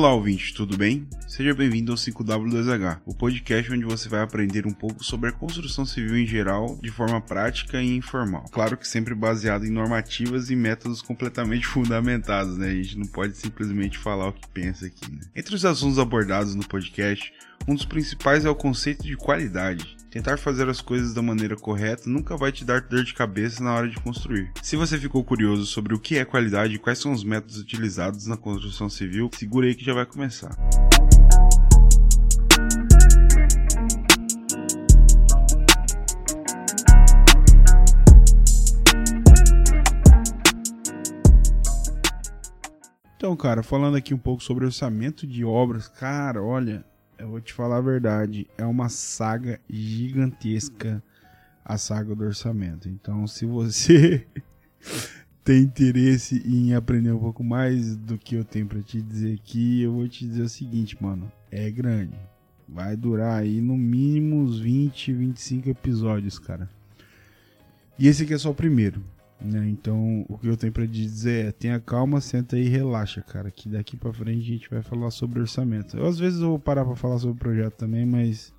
Olá, ouvinte, tudo bem? Seja bem-vindo ao 5W2H, o podcast onde você vai aprender um pouco sobre a construção civil em geral, de forma prática e informal. Claro que sempre baseado em normativas e métodos completamente fundamentados, né? A gente não pode simplesmente falar o que pensa aqui, né? Entre os assuntos abordados no podcast, um dos principais é o conceito de qualidade. Tentar fazer as coisas da maneira correta nunca vai te dar dor de cabeça na hora de construir. Se você ficou curioso sobre o que é qualidade e quais são os métodos utilizados na construção civil, segura aí que já vai começar. Então, cara, falando aqui um pouco sobre orçamento de obras, cara, olha, eu vou te falar a verdade, é uma saga gigantesca a saga do orçamento. Então, se você tem interesse em aprender um pouco mais do que eu tenho para te dizer aqui, eu vou te dizer o seguinte, mano, é grande. Vai durar aí no mínimo uns 20, 25 episódios, cara. E esse aqui é só o primeiro. Né? Então, o que eu tenho para dizer é: tenha calma, senta aí e relaxa, cara. Que daqui para frente a gente vai falar sobre orçamento. Eu, às vezes vou parar para falar sobre o projeto também, mas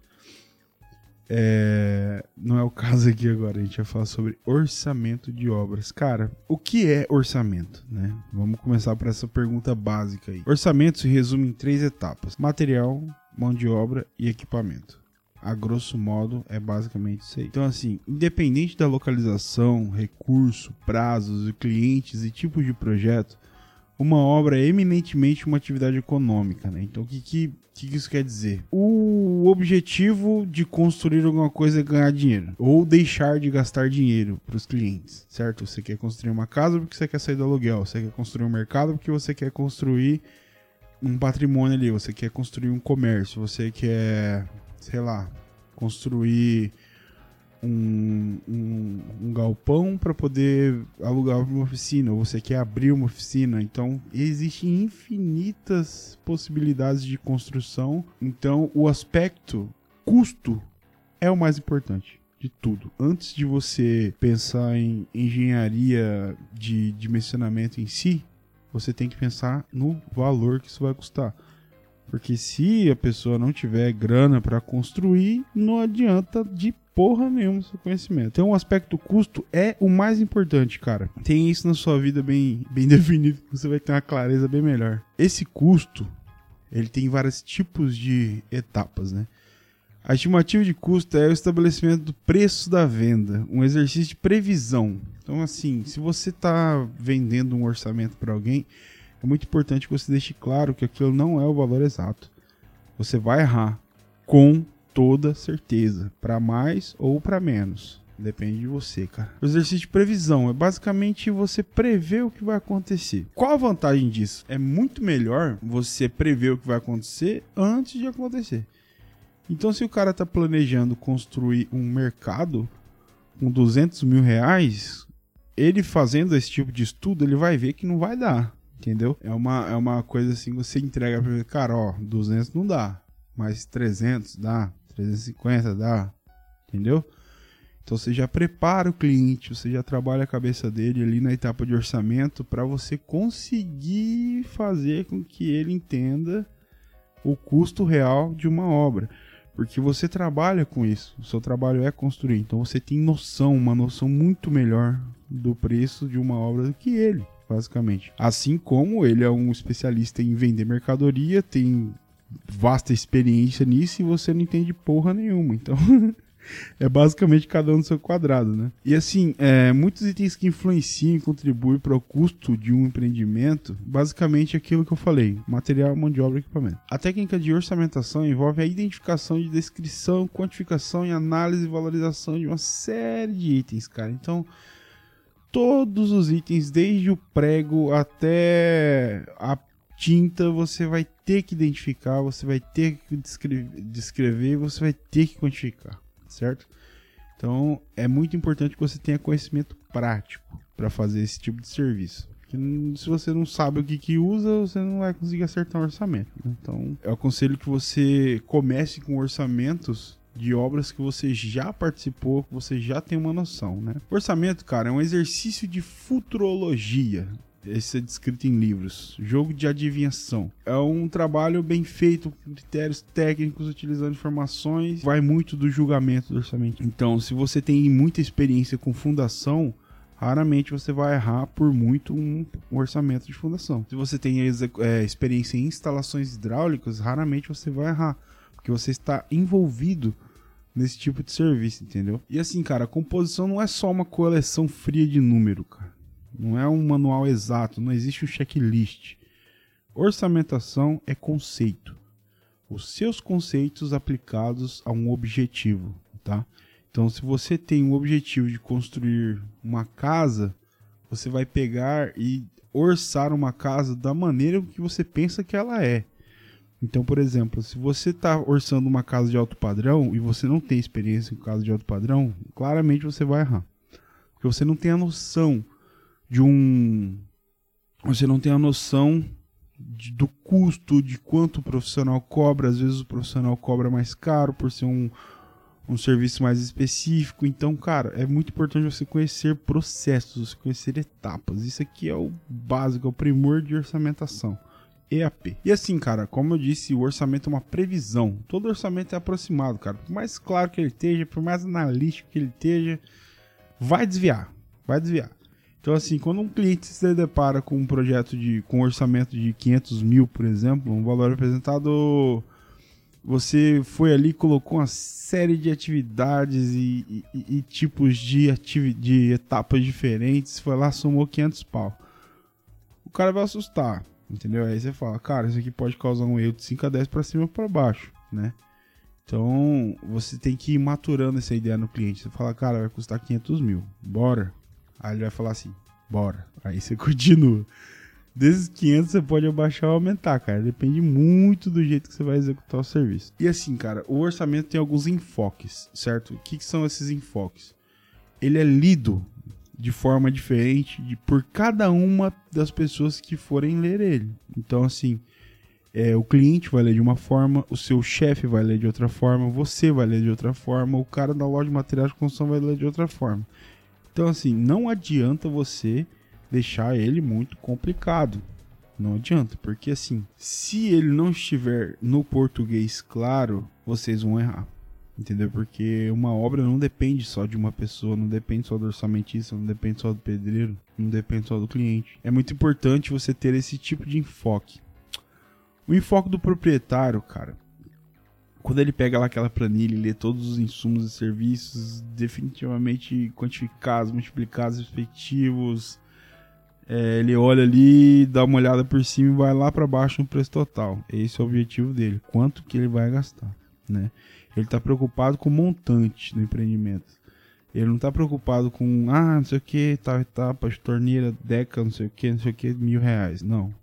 é, não é o caso aqui agora. A gente vai falar sobre orçamento de obras. Cara, o que é orçamento? Né? Vamos começar por essa pergunta básica aí. Orçamento se resume em três etapas: material, mão de obra e equipamento a grosso modo, é basicamente isso aí. Então, assim, independente da localização, recurso, prazos, clientes e tipos de projeto, uma obra é eminentemente uma atividade econômica, né? Então, o que, que, que isso quer dizer? O objetivo de construir alguma coisa é ganhar dinheiro, ou deixar de gastar dinheiro para os clientes, certo? Você quer construir uma casa porque você quer sair do aluguel, você quer construir um mercado porque você quer construir um patrimônio ali, você quer construir um comércio, você quer sei lá, construir um, um, um galpão para poder alugar uma oficina, ou você quer abrir uma oficina. Então, existem infinitas possibilidades de construção. Então, o aspecto custo é o mais importante de tudo. Antes de você pensar em engenharia de dimensionamento em si, você tem que pensar no valor que isso vai custar. Porque se a pessoa não tiver grana para construir, não adianta de porra nenhuma seu conhecimento. Então o aspecto custo é o mais importante, cara. Tem isso na sua vida bem, bem definido, você vai ter uma clareza bem melhor. Esse custo, ele tem vários tipos de etapas, né? A estimativa de custo é o estabelecimento do preço da venda, um exercício de previsão. Então, assim, se você está vendendo um orçamento para alguém, é muito importante que você deixe claro que aquilo não é o valor exato. Você vai errar com toda certeza, para mais ou para menos. Depende de você, cara. O exercício de previsão é basicamente você prever o que vai acontecer. Qual a vantagem disso? É muito melhor você prever o que vai acontecer antes de acontecer. Então, se o cara está planejando construir um mercado com 200 mil reais, ele fazendo esse tipo de estudo, ele vai ver que não vai dar. Entendeu? É uma, é uma coisa assim, você entrega pra ele, cara, ó, 200 não dá, mas 300 dá, 350 dá, entendeu? Então você já prepara o cliente, você já trabalha a cabeça dele ali na etapa de orçamento para você conseguir fazer com que ele entenda o custo real de uma obra. Porque você trabalha com isso, o seu trabalho é construir, então você tem noção, uma noção muito melhor do preço de uma obra do que ele basicamente. Assim como ele é um especialista em vender mercadoria, tem vasta experiência nisso e você não entende porra nenhuma. Então. é basicamente cada um no seu quadrado, né? E assim, é, muitos itens que influenciam e contribuem para o custo de um empreendimento, basicamente aquilo que eu falei: material, mão de obra e equipamento. A técnica de orçamentação envolve a identificação de descrição, quantificação e análise e valorização de uma série de itens, cara. Então, todos os itens, desde o prego até a tinta, você vai ter que identificar, você vai ter que descrever, descrever você vai ter que quantificar, certo? Então é muito importante que você tenha conhecimento prático para fazer esse tipo de serviço. Se você não sabe o que, que usa, você não vai conseguir acertar um orçamento. Né? Então eu aconselho que você comece com orçamentos de obras que você já participou, que você já tem uma noção, né? Orçamento, cara, é um exercício de futurologia. Isso é descrito em livros. Jogo de adivinhação. É um trabalho bem feito, com critérios técnicos, utilizando informações. Vai muito do julgamento do orçamento. Então, se você tem muita experiência com fundação, raramente você vai errar por muito um orçamento de fundação. Se você tem é, experiência em instalações hidráulicas, raramente você vai errar, porque você está envolvido nesse tipo de serviço, entendeu? E assim, cara, a composição não é só uma coleção fria de número, cara. Não é um manual exato, não existe um checklist. Orçamentação é conceito. Os seus conceitos aplicados a um objetivo, tá? Então, se você tem um objetivo de construir uma casa, você vai pegar e orçar uma casa da maneira que você pensa que ela é. Então, por exemplo, se você está orçando uma casa de alto padrão e você não tem experiência com casa de alto padrão, claramente você vai errar. Porque você não tem a noção de um. Você não tem a noção de, do custo, de quanto o profissional cobra. Às vezes o profissional cobra mais caro por ser um, um serviço mais específico. Então, cara, é muito importante você conhecer processos, conhecer etapas. Isso aqui é o básico, é o primor de orçamentação. EAP. E assim, cara, como eu disse, o orçamento é uma previsão. Todo orçamento é aproximado, cara. Por mais claro que ele esteja, por mais analítico que ele esteja, vai desviar. Vai desviar. Então, assim, quando um cliente se depara com um projeto de com um orçamento de 500 mil, por exemplo, um valor apresentado, você foi ali colocou uma série de atividades e, e, e tipos de, ativi de etapas diferentes, foi lá, somou 500 pau. O cara vai assustar, entendeu? Aí você fala, cara, isso aqui pode causar um erro de 5 a 10 para cima ou para baixo, né? Então, você tem que ir maturando essa ideia no cliente. Você fala, cara, vai custar 500 mil, bora Aí ele vai falar assim, bora. Aí você continua. Desses 500 você pode abaixar ou aumentar, cara. Depende muito do jeito que você vai executar o serviço. E assim, cara, o orçamento tem alguns enfoques, certo? O que, que são esses enfoques? Ele é lido de forma diferente de, por cada uma das pessoas que forem ler ele. Então, assim, é, o cliente vai ler de uma forma, o seu chefe vai ler de outra forma, você vai ler de outra forma, o cara da loja de materiais de construção vai ler de outra forma. Então, assim, não adianta você deixar ele muito complicado. Não adianta, porque assim, se ele não estiver no português claro, vocês vão errar. Entendeu? Porque uma obra não depende só de uma pessoa, não depende só do orçamentista, não depende só do pedreiro, não depende só do cliente. É muito importante você ter esse tipo de enfoque. O enfoque do proprietário, cara, quando ele pega lá aquela planilha e lê todos os insumos e serviços definitivamente quantificados, multiplicados, efetivos, é, ele olha ali, dá uma olhada por cima e vai lá para baixo no preço total. Esse é o objetivo dele, quanto que ele vai gastar, né? Ele está preocupado com o montante do empreendimento. Ele não está preocupado com, ah, não sei o que, tal etapa, torneira, deca, não sei o que, não sei o que, mil reais. Não.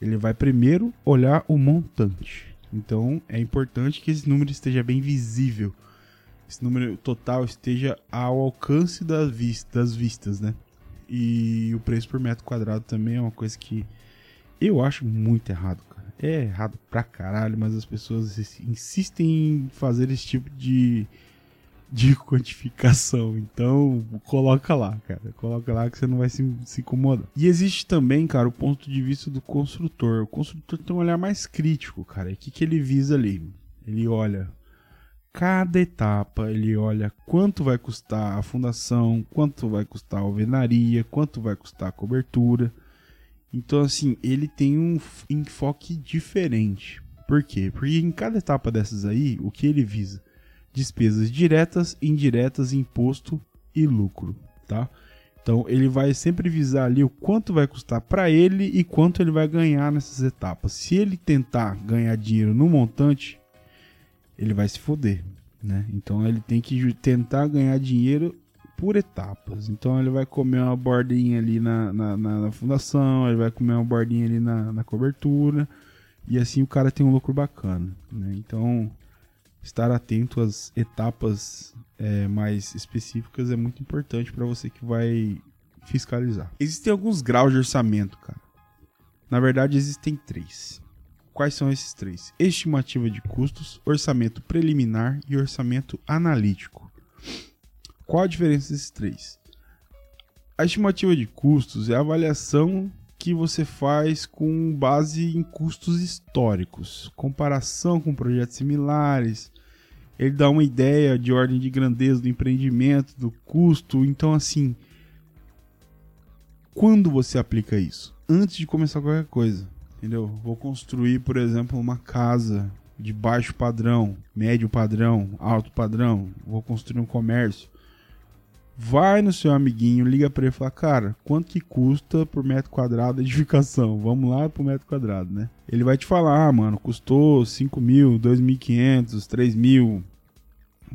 Ele vai primeiro olhar o montante. Então é importante que esse número esteja bem visível. Esse número total esteja ao alcance das, das vistas, né? E o preço por metro quadrado também é uma coisa que eu acho muito errado, cara. É errado pra caralho, mas as pessoas insistem em fazer esse tipo de de quantificação. Então, coloca lá, cara. Coloca lá que você não vai se, se incomodar. E existe também, cara, o ponto de vista do construtor. O construtor tem um olhar mais crítico, cara. E o que, que ele visa ali? Ele olha cada etapa, ele olha quanto vai custar a fundação, quanto vai custar a alvenaria, quanto vai custar a cobertura. Então, assim, ele tem um enfoque diferente. Por quê? Porque em cada etapa dessas aí, o que ele visa? despesas diretas, indiretas, imposto e lucro, tá? Então ele vai sempre visar ali o quanto vai custar para ele e quanto ele vai ganhar nessas etapas. Se ele tentar ganhar dinheiro no montante, ele vai se foder, né? Então ele tem que tentar ganhar dinheiro por etapas. Então ele vai comer uma bordinha ali na, na, na, na fundação, ele vai comer uma bordinha ali na, na cobertura e assim o cara tem um lucro bacana, né? Então estar atento às etapas é, mais específicas é muito importante para você que vai fiscalizar. Existem alguns graus de orçamento, cara. Na verdade, existem três. Quais são esses três? Estimativa de custos, orçamento preliminar e orçamento analítico. Qual a diferença desses três? A estimativa de custos é a avaliação que você faz com base em custos históricos, comparação com projetos similares. Ele dá uma ideia de ordem de grandeza do empreendimento, do custo. Então, assim, quando você aplica isso? Antes de começar qualquer coisa, entendeu? Vou construir, por exemplo, uma casa de baixo padrão, médio padrão, alto padrão. Vou construir um comércio. Vai no seu amiguinho, liga para ele e fala: Cara, quanto que custa por metro quadrado a edificação? Vamos lá pro metro quadrado, né? Ele vai te falar: Ah, mano, custou 5 mil, 2.500, 3 mil.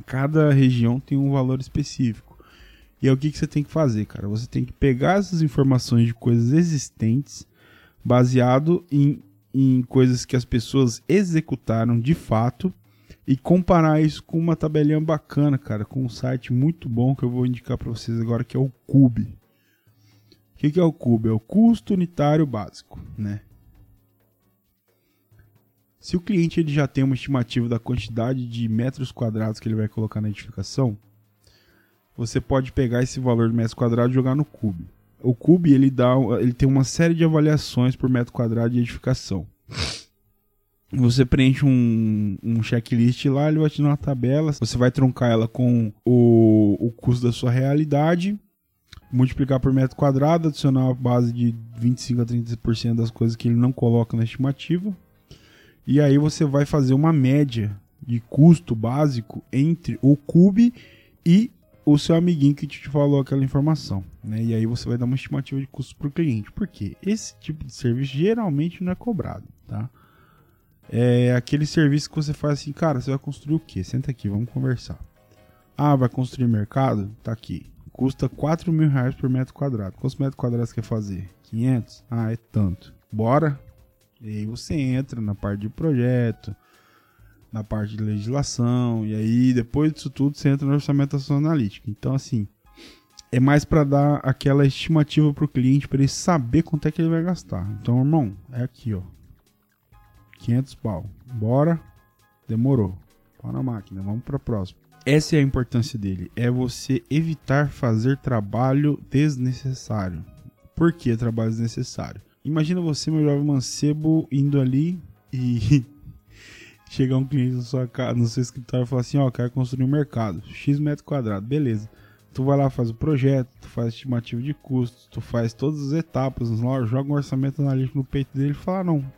Cada região tem um valor específico. E é o que, que você tem que fazer, cara? Você tem que pegar essas informações de coisas existentes, baseado em, em coisas que as pessoas executaram de fato, e comparar isso com uma tabelinha bacana, cara, com um site muito bom que eu vou indicar para vocês agora, que é o Cube. O que, que é o Cube? É o custo unitário básico, né? Se o cliente ele já tem uma estimativa da quantidade de metros quadrados que ele vai colocar na edificação, você pode pegar esse valor do metro quadrado e jogar no Cube. O Cube ele dá, ele tem uma série de avaliações por metro quadrado de edificação. Você preenche um, um checklist lá, ele vai te dar uma tabela. Você vai truncar ela com o, o custo da sua realidade, multiplicar por metro quadrado, adicionar uma base de 25 a 30% das coisas que ele não coloca na estimativa. E aí você vai fazer uma média de custo básico entre o Cube e o seu amiguinho que te falou aquela informação, né? E aí você vai dar uma estimativa de custo para o cliente. Por quê? Esse tipo de serviço geralmente não é cobrado, tá? É aquele serviço que você faz assim, cara, você vai construir o quê? Senta aqui, vamos conversar. Ah, vai construir mercado? Tá aqui. Custa 4 mil reais por metro quadrado. Quantos metros quadrados quer fazer? 500? Ah, é tanto. Bora? E aí você entra na parte de projeto, na parte de legislação, e aí depois disso tudo você entra no orçamento ação analítica. Então, assim, é mais para dar aquela estimativa para o cliente, para ele saber quanto é que ele vai gastar. Então, irmão, é aqui, ó. 500 pau. Bora. Demorou. Pau na máquina. Vamos para próximo. Essa é a importância dele. É você evitar fazer trabalho desnecessário. Por que trabalho desnecessário? Imagina você, meu jovem mancebo, indo ali e chegar um cliente na sua casa, no seu escritório e falar assim, ó, oh, quero construir um mercado, X metro quadrado, beleza. Tu vai lá, faz o projeto, tu faz estimativa de custos, tu faz todas as etapas, joga um orçamento analítico no peito dele e fala, ah, não,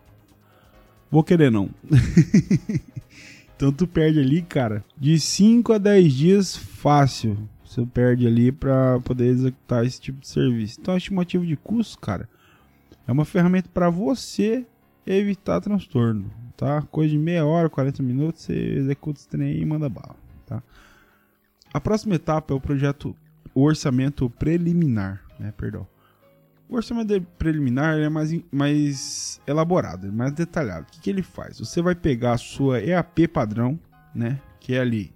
vou querer não. então tu perde ali, cara, de 5 a 10 dias fácil. Você perde ali para poder executar esse tipo de serviço. Então a estimativa de custos, cara, é uma ferramenta para você evitar transtorno tá? Coisa de meia hora, 40 minutos, você executa esse trem e manda bala, tá? A próxima etapa é o projeto, o orçamento preliminar, né? Perdão. O orçamento preliminar é mais, mais elaborado, é mais detalhado. O que, que ele faz? Você vai pegar a sua EAP padrão, né? Que é ali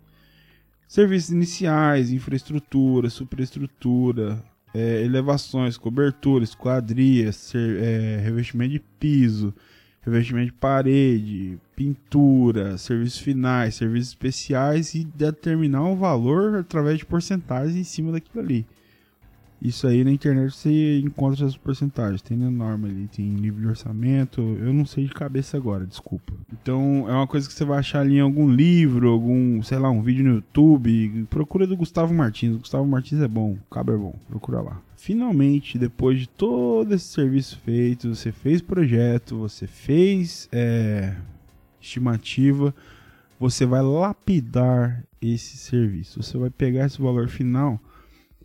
serviços iniciais, infraestrutura, superestrutura, é, elevações, cobertura, esquadrias, ser, é, revestimento de piso, revestimento de parede, pintura, serviços finais, serviços especiais e determinar o valor através de porcentagens em cima daquilo ali. Isso aí na internet você encontra essas porcentagens. Tem na norma ali, tem livro de orçamento. Eu não sei de cabeça agora, desculpa. Então é uma coisa que você vai achar ali em algum livro, algum, sei lá, um vídeo no YouTube. Procura do Gustavo Martins. O Gustavo Martins é bom, o cabo é bom. Procura lá. Finalmente, depois de todo esse serviço feito, você fez projeto, você fez é, estimativa, você vai lapidar esse serviço. Você vai pegar esse valor final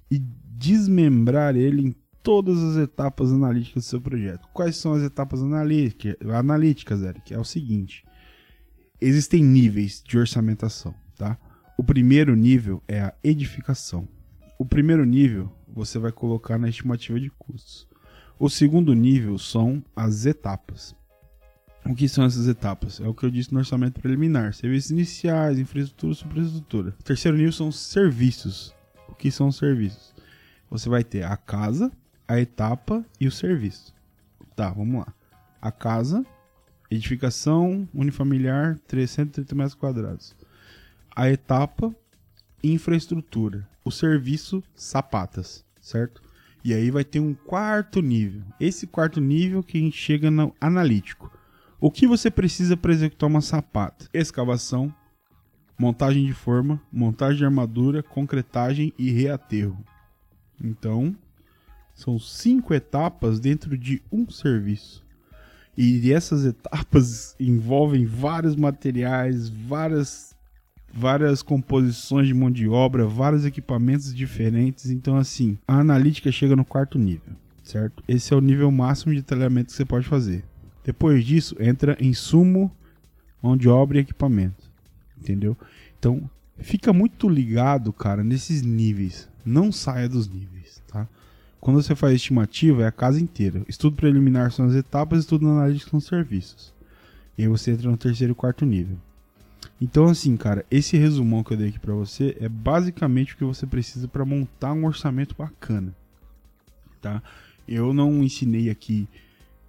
e desmembrar ele em todas as etapas analíticas do seu projeto. Quais são as etapas analíticas, Eric? É o seguinte: existem níveis de orçamentação, tá? O primeiro nível é a edificação. O primeiro nível você vai colocar na estimativa de custos. O segundo nível são as etapas. O que são essas etapas? É o que eu disse no orçamento preliminar: serviços iniciais, infraestrutura, superestrutura. O terceiro nível são os serviços. O que são os serviços? Você vai ter a casa, a etapa e o serviço. Tá, vamos lá. A casa, edificação unifamiliar, 330 metros quadrados. A etapa, infraestrutura. O serviço, sapatas, certo? E aí vai ter um quarto nível. Esse quarto nível que a gente chega no analítico. O que você precisa para executar uma sapata? Escavação, montagem de forma, montagem de armadura, concretagem e reaterro. Então, são cinco etapas dentro de um serviço. E essas etapas envolvem vários materiais, várias várias composições de mão de obra, vários equipamentos diferentes. Então, assim, a analítica chega no quarto nível, certo? Esse é o nível máximo de detalhamento que você pode fazer. Depois disso, entra insumo, mão de obra e equipamento entendeu? Então, fica muito ligado, cara, nesses níveis. Não saia dos níveis, tá? Quando você faz estimativa, é a casa inteira. Estudo preliminar são as etapas, estudo analítico são os serviços. E aí você entra no terceiro e quarto nível. Então, assim, cara, esse resumão que eu dei aqui pra você é basicamente o que você precisa para montar um orçamento bacana, tá? Eu não ensinei aqui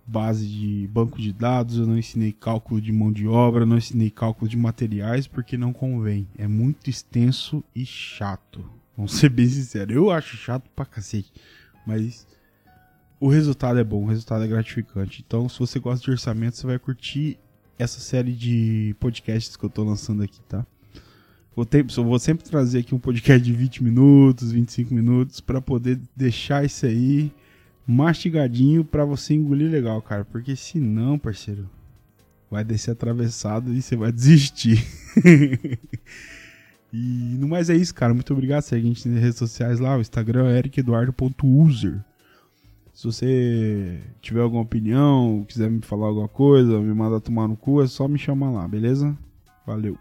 base de banco de dados, eu não ensinei cálculo de mão de obra, não ensinei cálculo de materiais, porque não convém. É muito extenso e chato. Vamos ser bem sinceros. Eu acho chato pra cacete. Mas o resultado é bom, o resultado é gratificante. Então, se você gosta de orçamento, você vai curtir essa série de podcasts que eu tô lançando aqui, tá? Vou, vou sempre trazer aqui um podcast de 20 minutos, 25 minutos, para poder deixar isso aí mastigadinho para você engolir legal, cara. Porque senão, parceiro, vai descer atravessado e você vai desistir. e no mais é isso, cara. Muito obrigado. Segue a gente nas redes sociais lá. O Instagram é ericeduardo.user. Se você tiver alguma opinião, quiser me falar alguma coisa, me mandar tomar no cu, é só me chamar lá, beleza? Valeu.